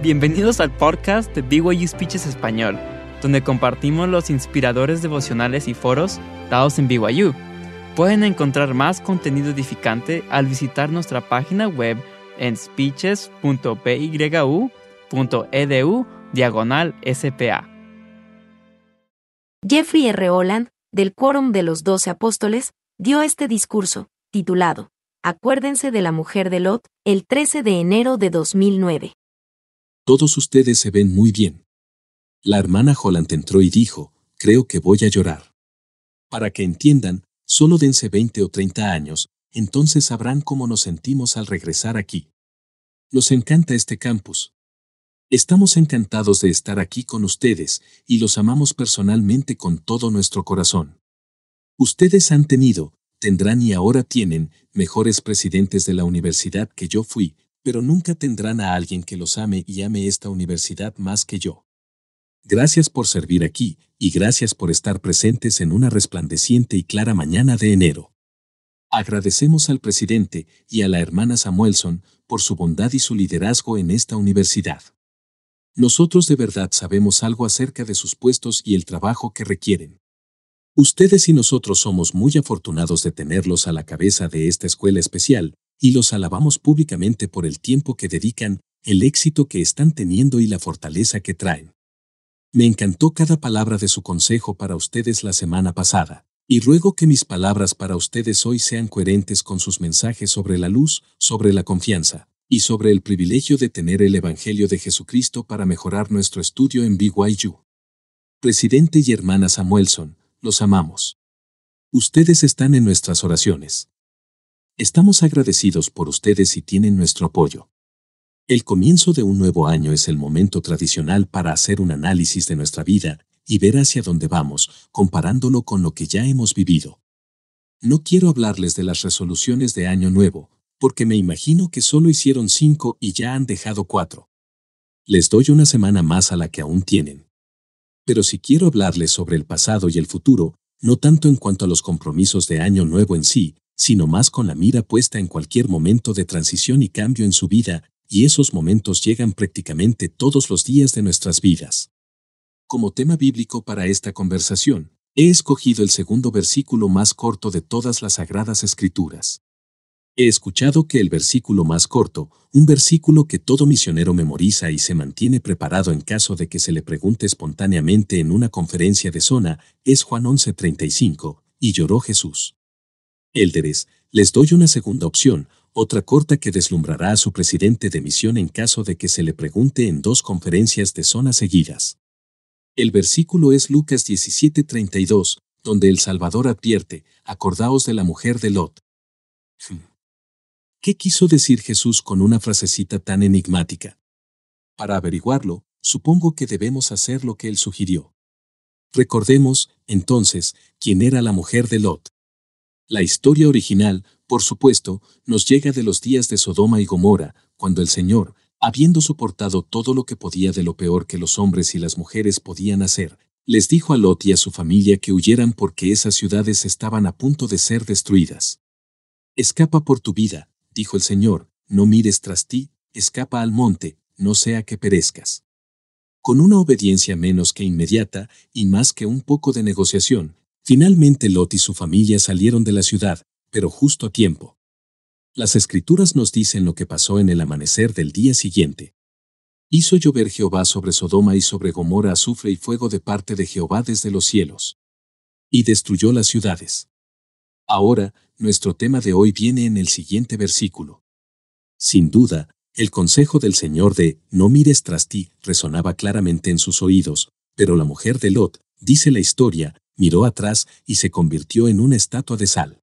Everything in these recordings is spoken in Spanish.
Bienvenidos al podcast de BYU Speeches Español, donde compartimos los inspiradores devocionales y foros dados en BYU. Pueden encontrar más contenido edificante al visitar nuestra página web en speeches.byu.edu diagonal SPA. Jeffrey R. Holland, del Quórum de los Doce Apóstoles, dio este discurso, titulado Acuérdense de la mujer de Lot, el 13 de enero de 2009. Todos ustedes se ven muy bien. La hermana Holland entró y dijo, creo que voy a llorar. Para que entiendan, solo dense 20 o 30 años, entonces sabrán cómo nos sentimos al regresar aquí. Nos encanta este campus. Estamos encantados de estar aquí con ustedes y los amamos personalmente con todo nuestro corazón. Ustedes han tenido, tendrán y ahora tienen mejores presidentes de la universidad que yo fui, pero nunca tendrán a alguien que los ame y ame esta universidad más que yo. Gracias por servir aquí, y gracias por estar presentes en una resplandeciente y clara mañana de enero. Agradecemos al presidente y a la hermana Samuelson por su bondad y su liderazgo en esta universidad. Nosotros de verdad sabemos algo acerca de sus puestos y el trabajo que requieren. Ustedes y nosotros somos muy afortunados de tenerlos a la cabeza de esta escuela especial, y los alabamos públicamente por el tiempo que dedican, el éxito que están teniendo y la fortaleza que traen. Me encantó cada palabra de su consejo para ustedes la semana pasada, y ruego que mis palabras para ustedes hoy sean coherentes con sus mensajes sobre la luz, sobre la confianza, y sobre el privilegio de tener el Evangelio de Jesucristo para mejorar nuestro estudio en BYU. Presidente y hermana Samuelson, los amamos. Ustedes están en nuestras oraciones. Estamos agradecidos por ustedes y tienen nuestro apoyo. El comienzo de un nuevo año es el momento tradicional para hacer un análisis de nuestra vida y ver hacia dónde vamos, comparándolo con lo que ya hemos vivido. No quiero hablarles de las resoluciones de Año Nuevo, porque me imagino que solo hicieron cinco y ya han dejado cuatro. Les doy una semana más a la que aún tienen. Pero si quiero hablarles sobre el pasado y el futuro, no tanto en cuanto a los compromisos de Año Nuevo en sí, sino más con la mira puesta en cualquier momento de transición y cambio en su vida, y esos momentos llegan prácticamente todos los días de nuestras vidas. Como tema bíblico para esta conversación, he escogido el segundo versículo más corto de todas las sagradas escrituras. He escuchado que el versículo más corto, un versículo que todo misionero memoriza y se mantiene preparado en caso de que se le pregunte espontáneamente en una conferencia de zona, es Juan 11:35, y lloró Jesús. Elderes, les doy una segunda opción, otra corta que deslumbrará a su presidente de misión en caso de que se le pregunte en dos conferencias de zona seguidas. El versículo es Lucas 17:32, donde el Salvador advierte, acordaos de la mujer de Lot. Hmm. ¿Qué quiso decir Jesús con una frasecita tan enigmática? Para averiguarlo, supongo que debemos hacer lo que él sugirió. Recordemos, entonces, quién era la mujer de Lot. La historia original, por supuesto, nos llega de los días de Sodoma y Gomorra, cuando el Señor, habiendo soportado todo lo que podía de lo peor que los hombres y las mujeres podían hacer, les dijo a Lot y a su familia que huyeran porque esas ciudades estaban a punto de ser destruidas. Escapa por tu vida, dijo el Señor, no mires tras ti, escapa al monte, no sea que perezcas. Con una obediencia menos que inmediata y más que un poco de negociación, Finalmente Lot y su familia salieron de la ciudad, pero justo a tiempo. Las escrituras nos dicen lo que pasó en el amanecer del día siguiente. Hizo llover Jehová sobre Sodoma y sobre Gomorra azufre y fuego de parte de Jehová desde los cielos. Y destruyó las ciudades. Ahora, nuestro tema de hoy viene en el siguiente versículo. Sin duda, el consejo del Señor de no mires tras ti resonaba claramente en sus oídos, pero la mujer de Lot, dice la historia, miró atrás y se convirtió en una estatua de sal.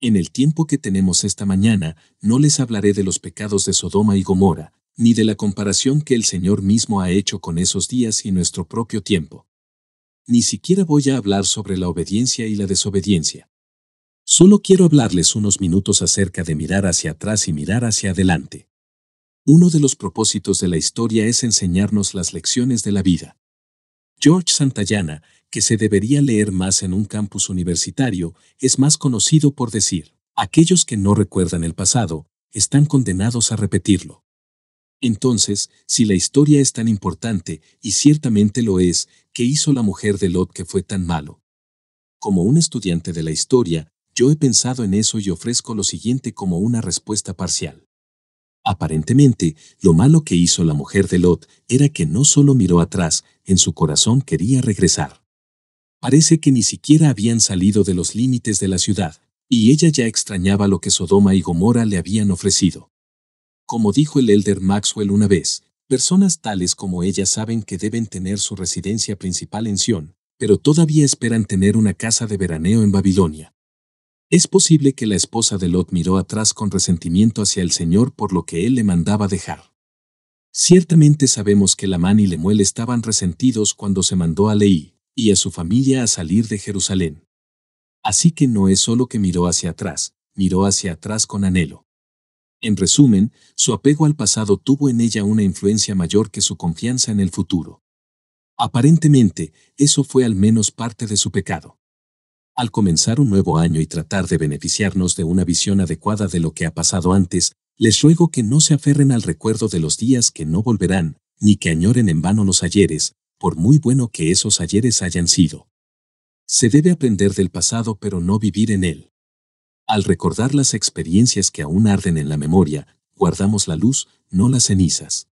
En el tiempo que tenemos esta mañana, no les hablaré de los pecados de Sodoma y Gomorra, ni de la comparación que el Señor mismo ha hecho con esos días y nuestro propio tiempo. Ni siquiera voy a hablar sobre la obediencia y la desobediencia. Solo quiero hablarles unos minutos acerca de mirar hacia atrás y mirar hacia adelante. Uno de los propósitos de la historia es enseñarnos las lecciones de la vida. George Santayana, que se debería leer más en un campus universitario, es más conocido por decir, aquellos que no recuerdan el pasado, están condenados a repetirlo. Entonces, si la historia es tan importante, y ciertamente lo es, ¿qué hizo la mujer de Lot que fue tan malo? Como un estudiante de la historia, yo he pensado en eso y ofrezco lo siguiente como una respuesta parcial. Aparentemente, lo malo que hizo la mujer de Lot era que no solo miró atrás, en su corazón quería regresar. Parece que ni siquiera habían salido de los límites de la ciudad, y ella ya extrañaba lo que Sodoma y Gomorra le habían ofrecido. Como dijo el elder Maxwell una vez, personas tales como ella saben que deben tener su residencia principal en Sion, pero todavía esperan tener una casa de veraneo en Babilonia. Es posible que la esposa de Lot miró atrás con resentimiento hacia el Señor por lo que él le mandaba dejar. Ciertamente sabemos que Lamán y Lemuel estaban resentidos cuando se mandó a Leí y a su familia a salir de Jerusalén. Así que no es solo que miró hacia atrás, miró hacia atrás con anhelo. En resumen, su apego al pasado tuvo en ella una influencia mayor que su confianza en el futuro. Aparentemente, eso fue al menos parte de su pecado. Al comenzar un nuevo año y tratar de beneficiarnos de una visión adecuada de lo que ha pasado antes, les ruego que no se aferren al recuerdo de los días que no volverán, ni que añoren en vano los ayeres, por muy bueno que esos ayeres hayan sido. Se debe aprender del pasado pero no vivir en él. Al recordar las experiencias que aún arden en la memoria, guardamos la luz, no las cenizas.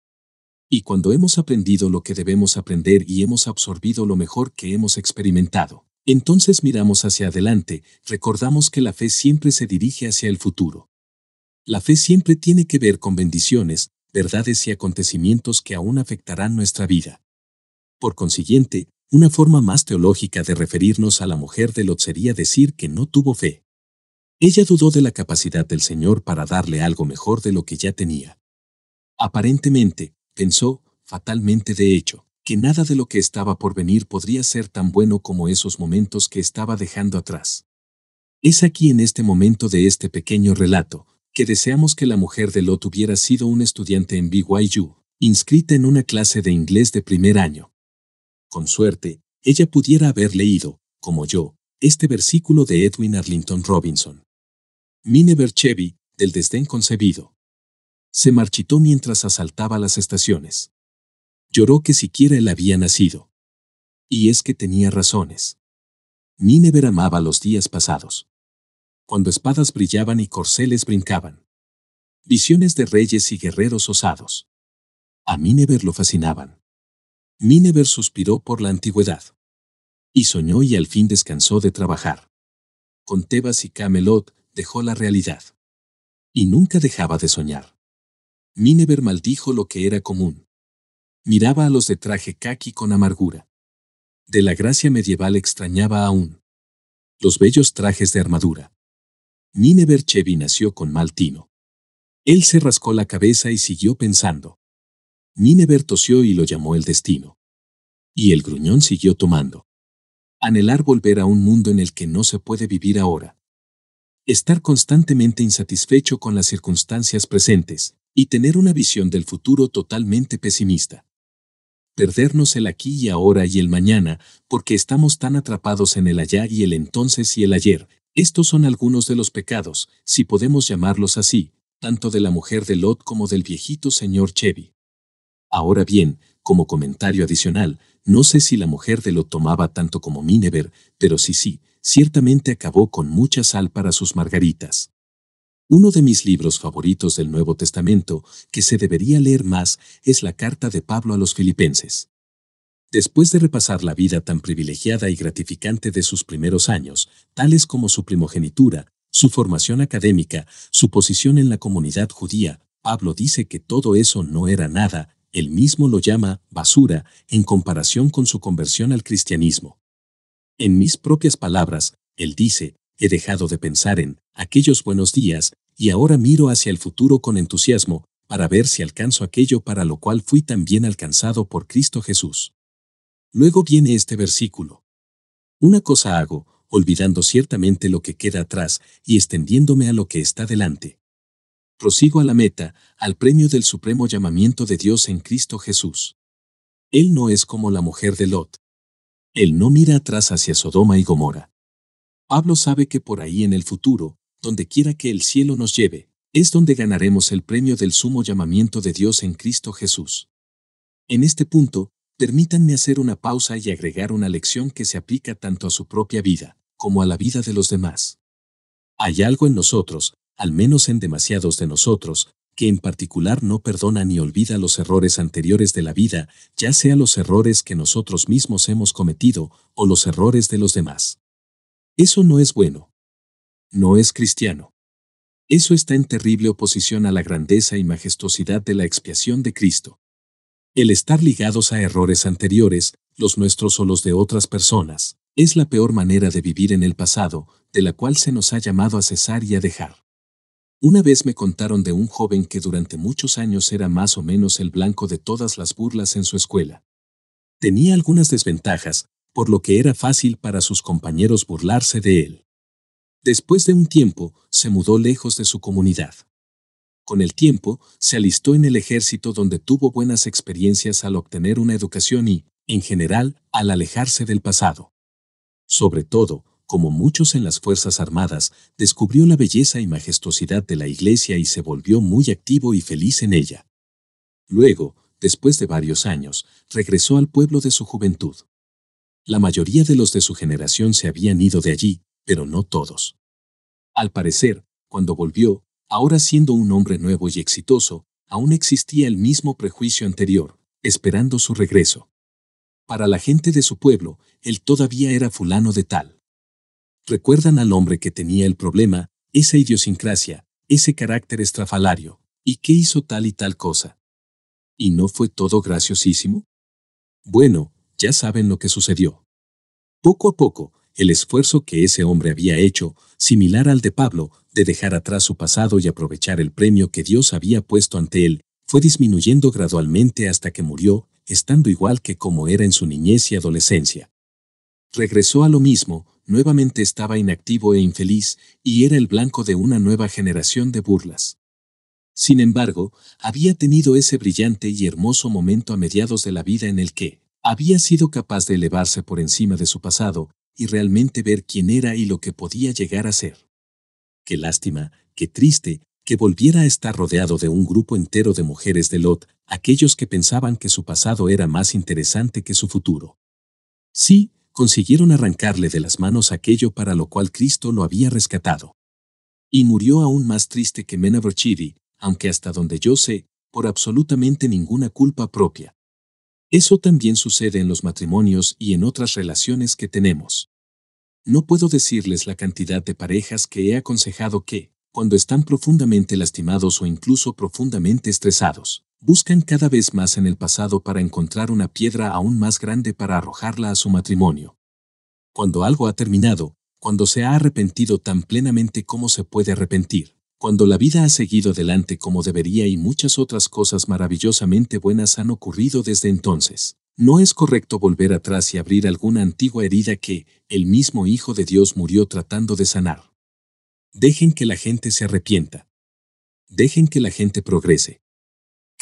Y cuando hemos aprendido lo que debemos aprender y hemos absorbido lo mejor que hemos experimentado, entonces miramos hacia adelante, recordamos que la fe siempre se dirige hacia el futuro. La fe siempre tiene que ver con bendiciones, verdades y acontecimientos que aún afectarán nuestra vida. Por consiguiente, una forma más teológica de referirnos a la mujer de Lot sería decir que no tuvo fe. Ella dudó de la capacidad del Señor para darle algo mejor de lo que ya tenía. Aparentemente, pensó, fatalmente de hecho, que nada de lo que estaba por venir podría ser tan bueno como esos momentos que estaba dejando atrás. Es aquí en este momento de este pequeño relato, que deseamos que la mujer de Lot hubiera sido un estudiante en BYU, inscrita en una clase de inglés de primer año. Con suerte, ella pudiera haber leído, como yo, este versículo de Edwin Arlington Robinson. Mine Chevy, del desdén concebido. Se marchitó mientras asaltaba las estaciones. Lloró que siquiera él había nacido. Y es que tenía razones. Minever amaba los días pasados. Cuando espadas brillaban y corceles brincaban. Visiones de reyes y guerreros osados. A Minever lo fascinaban. Minever suspiró por la antigüedad. Y soñó y al fin descansó de trabajar. Con Tebas y Camelot dejó la realidad. Y nunca dejaba de soñar. Minever maldijo lo que era común. Miraba a los de traje kaki con amargura. De la gracia medieval extrañaba aún. Los bellos trajes de armadura. Minever Chevy nació con mal tino. Él se rascó la cabeza y siguió pensando. Minever tosió y lo llamó el destino. Y el gruñón siguió tomando. Anhelar volver a un mundo en el que no se puede vivir ahora. Estar constantemente insatisfecho con las circunstancias presentes y tener una visión del futuro totalmente pesimista perdernos el aquí y ahora y el mañana, porque estamos tan atrapados en el ayer y el entonces y el ayer. Estos son algunos de los pecados, si podemos llamarlos así, tanto de la mujer de Lot como del viejito señor Chevy. Ahora bien, como comentario adicional, no sé si la mujer de Lot tomaba tanto como Minever, pero sí sí, ciertamente acabó con mucha sal para sus margaritas. Uno de mis libros favoritos del Nuevo Testamento, que se debería leer más, es la carta de Pablo a los filipenses. Después de repasar la vida tan privilegiada y gratificante de sus primeros años, tales como su primogenitura, su formación académica, su posición en la comunidad judía, Pablo dice que todo eso no era nada, él mismo lo llama basura en comparación con su conversión al cristianismo. En mis propias palabras, él dice, he dejado de pensar en aquellos buenos días y ahora miro hacia el futuro con entusiasmo, para ver si alcanzo aquello para lo cual fui también alcanzado por Cristo Jesús. Luego viene este versículo. Una cosa hago, olvidando ciertamente lo que queda atrás y extendiéndome a lo que está delante. Prosigo a la meta, al premio del supremo llamamiento de Dios en Cristo Jesús. Él no es como la mujer de Lot. Él no mira atrás hacia Sodoma y Gomorra. Pablo sabe que por ahí en el futuro, donde quiera que el cielo nos lleve, es donde ganaremos el premio del sumo llamamiento de Dios en Cristo Jesús. En este punto, permítanme hacer una pausa y agregar una lección que se aplica tanto a su propia vida, como a la vida de los demás. Hay algo en nosotros, al menos en demasiados de nosotros, que en particular no perdona ni olvida los errores anteriores de la vida, ya sea los errores que nosotros mismos hemos cometido o los errores de los demás. Eso no es bueno. No es cristiano. Eso está en terrible oposición a la grandeza y majestuosidad de la expiación de Cristo. El estar ligados a errores anteriores, los nuestros o los de otras personas, es la peor manera de vivir en el pasado, de la cual se nos ha llamado a cesar y a dejar. Una vez me contaron de un joven que durante muchos años era más o menos el blanco de todas las burlas en su escuela. Tenía algunas desventajas, por lo que era fácil para sus compañeros burlarse de él. Después de un tiempo, se mudó lejos de su comunidad. Con el tiempo, se alistó en el ejército donde tuvo buenas experiencias al obtener una educación y, en general, al alejarse del pasado. Sobre todo, como muchos en las Fuerzas Armadas, descubrió la belleza y majestuosidad de la iglesia y se volvió muy activo y feliz en ella. Luego, después de varios años, regresó al pueblo de su juventud. La mayoría de los de su generación se habían ido de allí, pero no todos. Al parecer, cuando volvió, ahora siendo un hombre nuevo y exitoso, aún existía el mismo prejuicio anterior, esperando su regreso. Para la gente de su pueblo, él todavía era fulano de tal. Recuerdan al hombre que tenía el problema, esa idiosincrasia, ese carácter estrafalario, y qué hizo tal y tal cosa. ¿Y no fue todo graciosísimo? Bueno, ya saben lo que sucedió. Poco a poco, el esfuerzo que ese hombre había hecho, similar al de Pablo, de dejar atrás su pasado y aprovechar el premio que Dios había puesto ante él, fue disminuyendo gradualmente hasta que murió, estando igual que como era en su niñez y adolescencia. Regresó a lo mismo, nuevamente estaba inactivo e infeliz y era el blanco de una nueva generación de burlas. Sin embargo, había tenido ese brillante y hermoso momento a mediados de la vida en el que había sido capaz de elevarse por encima de su pasado y realmente ver quién era y lo que podía llegar a ser. Qué lástima, qué triste, que volviera a estar rodeado de un grupo entero de mujeres de Lot, aquellos que pensaban que su pasado era más interesante que su futuro. Sí, consiguieron arrancarle de las manos aquello para lo cual Cristo lo había rescatado. Y murió aún más triste que Menaverchidi, aunque hasta donde yo sé, por absolutamente ninguna culpa propia. Eso también sucede en los matrimonios y en otras relaciones que tenemos. No puedo decirles la cantidad de parejas que he aconsejado que, cuando están profundamente lastimados o incluso profundamente estresados, buscan cada vez más en el pasado para encontrar una piedra aún más grande para arrojarla a su matrimonio. Cuando algo ha terminado, cuando se ha arrepentido tan plenamente como se puede arrepentir, cuando la vida ha seguido adelante como debería y muchas otras cosas maravillosamente buenas han ocurrido desde entonces, no es correcto volver atrás y abrir alguna antigua herida que el mismo Hijo de Dios murió tratando de sanar. Dejen que la gente se arrepienta. Dejen que la gente progrese.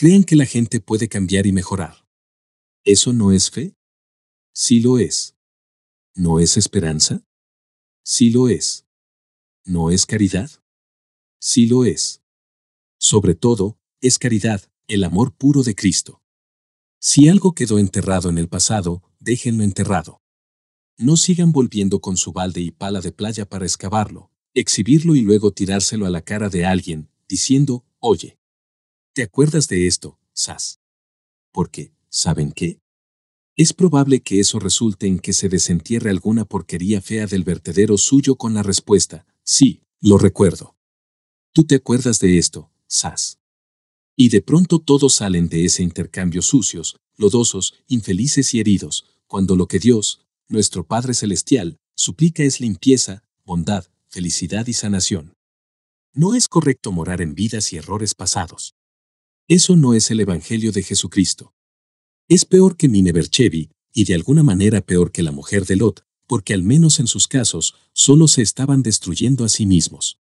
Crean que la gente puede cambiar y mejorar. ¿Eso no es fe? Sí lo es. ¿No es esperanza? Sí lo es. ¿No es caridad? Sí lo es. Sobre todo, es caridad, el amor puro de Cristo. Si algo quedó enterrado en el pasado, déjenlo enterrado. No sigan volviendo con su balde y pala de playa para excavarlo, exhibirlo y luego tirárselo a la cara de alguien, diciendo, oye, ¿Te acuerdas de esto, Sas? Porque, ¿saben qué? Es probable que eso resulte en que se desentierre alguna porquería fea del vertedero suyo con la respuesta, sí, lo recuerdo. Tú te acuerdas de esto, Sas. Y de pronto todos salen de ese intercambio sucios, lodosos, infelices y heridos, cuando lo que Dios, nuestro Padre Celestial, suplica es limpieza, bondad, felicidad y sanación. No es correcto morar en vidas y errores pasados. Eso no es el Evangelio de Jesucristo. Es peor que Mineberchevi, y de alguna manera peor que la mujer de Lot, porque al menos en sus casos, solo se estaban destruyendo a sí mismos.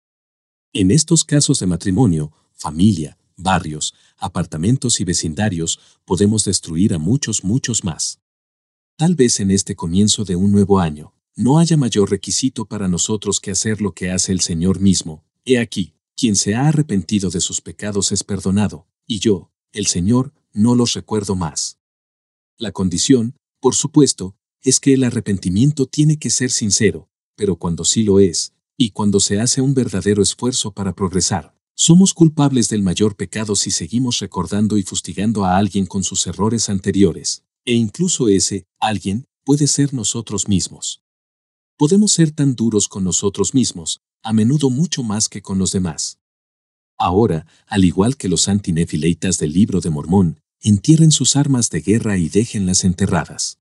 En estos casos de matrimonio, familia, barrios, apartamentos y vecindarios, podemos destruir a muchos, muchos más. Tal vez en este comienzo de un nuevo año, no haya mayor requisito para nosotros que hacer lo que hace el Señor mismo. He aquí, Quien se ha arrepentido de sus pecados es perdonado, y yo, el Señor, no los recuerdo más. La condición, por supuesto, es que el arrepentimiento tiene que ser sincero, pero cuando sí lo es, y cuando se hace un verdadero esfuerzo para progresar, somos culpables del mayor pecado si seguimos recordando y fustigando a alguien con sus errores anteriores, e incluso ese, alguien, puede ser nosotros mismos. Podemos ser tan duros con nosotros mismos, a menudo mucho más que con los demás. Ahora, al igual que los antinefileitas del libro de Mormón, entierren sus armas de guerra y déjenlas enterradas.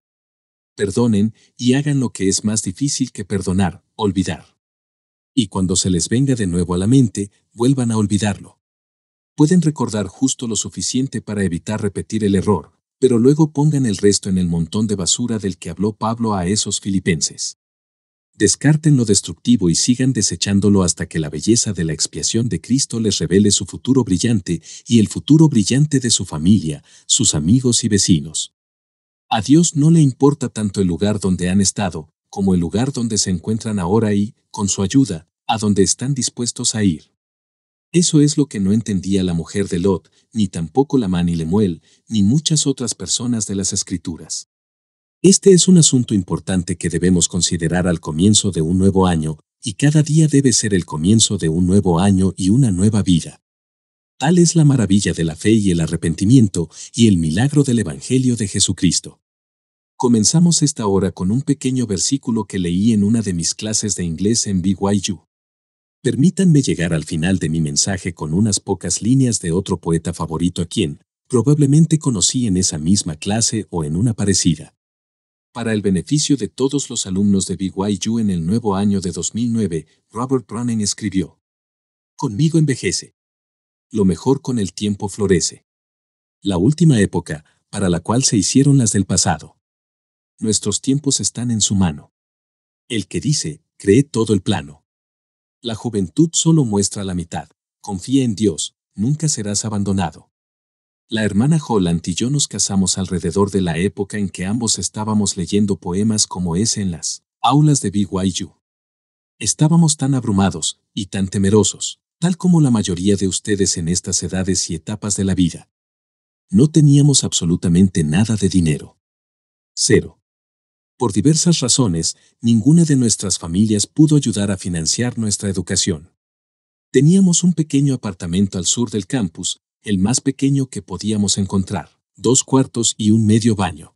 Perdonen y hagan lo que es más difícil que perdonar, olvidar y cuando se les venga de nuevo a la mente, vuelvan a olvidarlo. Pueden recordar justo lo suficiente para evitar repetir el error, pero luego pongan el resto en el montón de basura del que habló Pablo a esos filipenses. Descarten lo destructivo y sigan desechándolo hasta que la belleza de la expiación de Cristo les revele su futuro brillante y el futuro brillante de su familia, sus amigos y vecinos. A Dios no le importa tanto el lugar donde han estado, como el lugar donde se encuentran ahora y, con su ayuda, a donde están dispuestos a ir. Eso es lo que no entendía la mujer de Lot, ni tampoco la Mani Lemuel, ni muchas otras personas de las Escrituras. Este es un asunto importante que debemos considerar al comienzo de un nuevo año, y cada día debe ser el comienzo de un nuevo año y una nueva vida. Tal es la maravilla de la fe y el arrepentimiento y el milagro del Evangelio de Jesucristo. Comenzamos esta hora con un pequeño versículo que leí en una de mis clases de inglés en BYU. Permítanme llegar al final de mi mensaje con unas pocas líneas de otro poeta favorito a quien, probablemente conocí en esa misma clase o en una parecida. Para el beneficio de todos los alumnos de BYU en el nuevo año de 2009, Robert Browning escribió, Conmigo envejece. Lo mejor con el tiempo florece. La última época, para la cual se hicieron las del pasado nuestros tiempos están en su mano. El que dice, cree todo el plano. La juventud solo muestra la mitad. Confía en Dios, nunca serás abandonado. La hermana Holland y yo nos casamos alrededor de la época en que ambos estábamos leyendo poemas como ese en las aulas de BYU. Estábamos tan abrumados y tan temerosos, tal como la mayoría de ustedes en estas edades y etapas de la vida. No teníamos absolutamente nada de dinero. Cero. Por diversas razones, ninguna de nuestras familias pudo ayudar a financiar nuestra educación. Teníamos un pequeño apartamento al sur del campus, el más pequeño que podíamos encontrar, dos cuartos y un medio baño.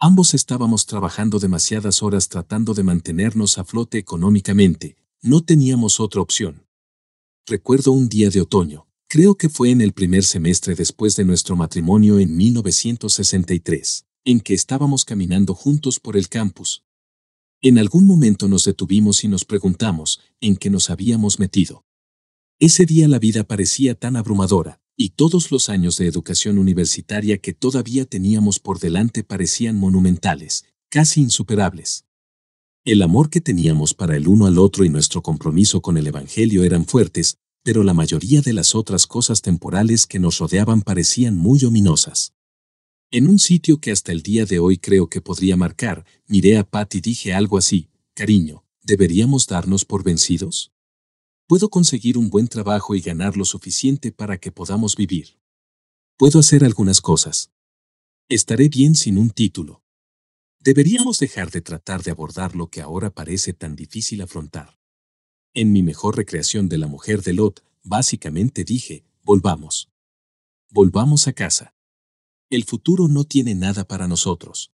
Ambos estábamos trabajando demasiadas horas tratando de mantenernos a flote económicamente, no teníamos otra opción. Recuerdo un día de otoño, creo que fue en el primer semestre después de nuestro matrimonio en 1963 en que estábamos caminando juntos por el campus. En algún momento nos detuvimos y nos preguntamos en qué nos habíamos metido. Ese día la vida parecía tan abrumadora, y todos los años de educación universitaria que todavía teníamos por delante parecían monumentales, casi insuperables. El amor que teníamos para el uno al otro y nuestro compromiso con el Evangelio eran fuertes, pero la mayoría de las otras cosas temporales que nos rodeaban parecían muy ominosas. En un sitio que hasta el día de hoy creo que podría marcar, miré a Pat y dije algo así, cariño, ¿deberíamos darnos por vencidos? Puedo conseguir un buen trabajo y ganar lo suficiente para que podamos vivir. Puedo hacer algunas cosas. Estaré bien sin un título. Deberíamos dejar de tratar de abordar lo que ahora parece tan difícil afrontar. En mi mejor recreación de la mujer de Lot, básicamente dije, volvamos. Volvamos a casa el futuro no tiene nada para nosotros.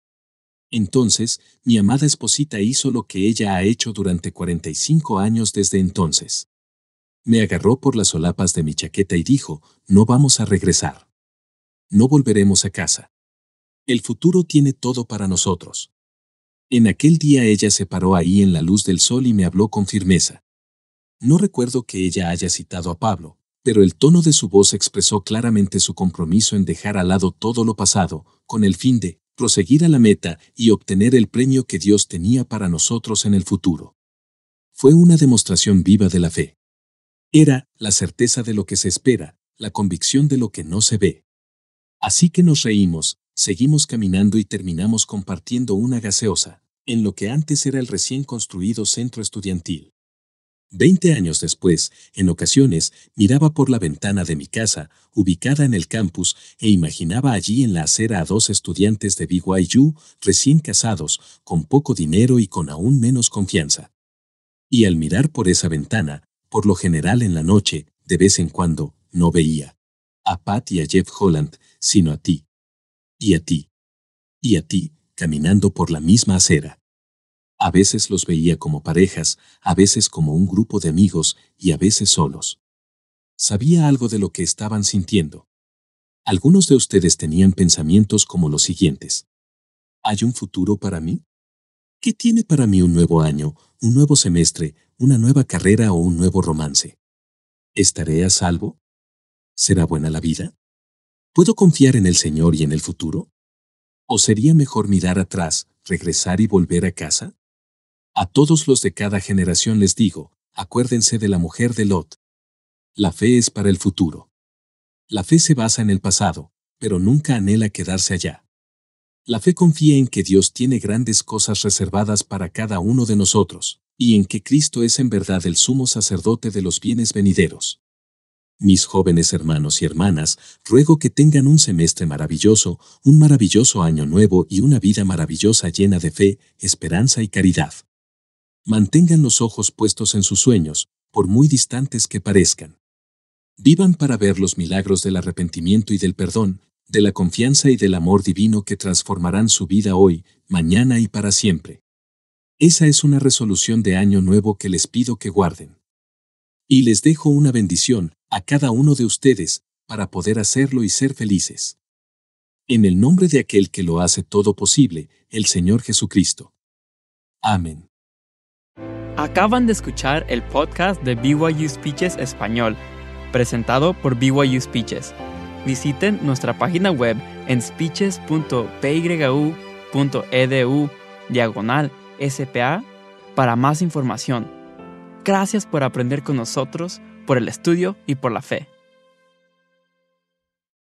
Entonces, mi amada esposita hizo lo que ella ha hecho durante 45 años desde entonces. Me agarró por las solapas de mi chaqueta y dijo, no vamos a regresar. No volveremos a casa. El futuro tiene todo para nosotros. En aquel día ella se paró ahí en la luz del sol y me habló con firmeza. No recuerdo que ella haya citado a Pablo, pero el tono de su voz expresó claramente su compromiso en dejar al lado todo lo pasado, con el fin de proseguir a la meta y obtener el premio que Dios tenía para nosotros en el futuro. Fue una demostración viva de la fe. Era la certeza de lo que se espera, la convicción de lo que no se ve. Así que nos reímos, seguimos caminando y terminamos compartiendo una gaseosa, en lo que antes era el recién construido centro estudiantil. Veinte años después, en ocasiones, miraba por la ventana de mi casa, ubicada en el campus, e imaginaba allí en la acera a dos estudiantes de BYU recién casados, con poco dinero y con aún menos confianza. Y al mirar por esa ventana, por lo general en la noche, de vez en cuando, no veía a Pat y a Jeff Holland, sino a ti. Y a ti. Y a ti, caminando por la misma acera. A veces los veía como parejas, a veces como un grupo de amigos y a veces solos. Sabía algo de lo que estaban sintiendo. Algunos de ustedes tenían pensamientos como los siguientes. ¿Hay un futuro para mí? ¿Qué tiene para mí un nuevo año, un nuevo semestre, una nueva carrera o un nuevo romance? ¿Estaré a salvo? ¿Será buena la vida? ¿Puedo confiar en el Señor y en el futuro? ¿O sería mejor mirar atrás, regresar y volver a casa? A todos los de cada generación les digo, acuérdense de la mujer de Lot. La fe es para el futuro. La fe se basa en el pasado, pero nunca anhela quedarse allá. La fe confía en que Dios tiene grandes cosas reservadas para cada uno de nosotros, y en que Cristo es en verdad el sumo sacerdote de los bienes venideros. Mis jóvenes hermanos y hermanas, ruego que tengan un semestre maravilloso, un maravilloso año nuevo y una vida maravillosa llena de fe, esperanza y caridad. Mantengan los ojos puestos en sus sueños, por muy distantes que parezcan. Vivan para ver los milagros del arrepentimiento y del perdón, de la confianza y del amor divino que transformarán su vida hoy, mañana y para siempre. Esa es una resolución de año nuevo que les pido que guarden. Y les dejo una bendición a cada uno de ustedes para poder hacerlo y ser felices. En el nombre de aquel que lo hace todo posible, el Señor Jesucristo. Amén. Acaban de escuchar el podcast de BYU Speeches Español, presentado por BYU Speeches. Visiten nuestra página web en speeches.pyu.edu diagonal SPA para más información. Gracias por aprender con nosotros, por el estudio y por la fe.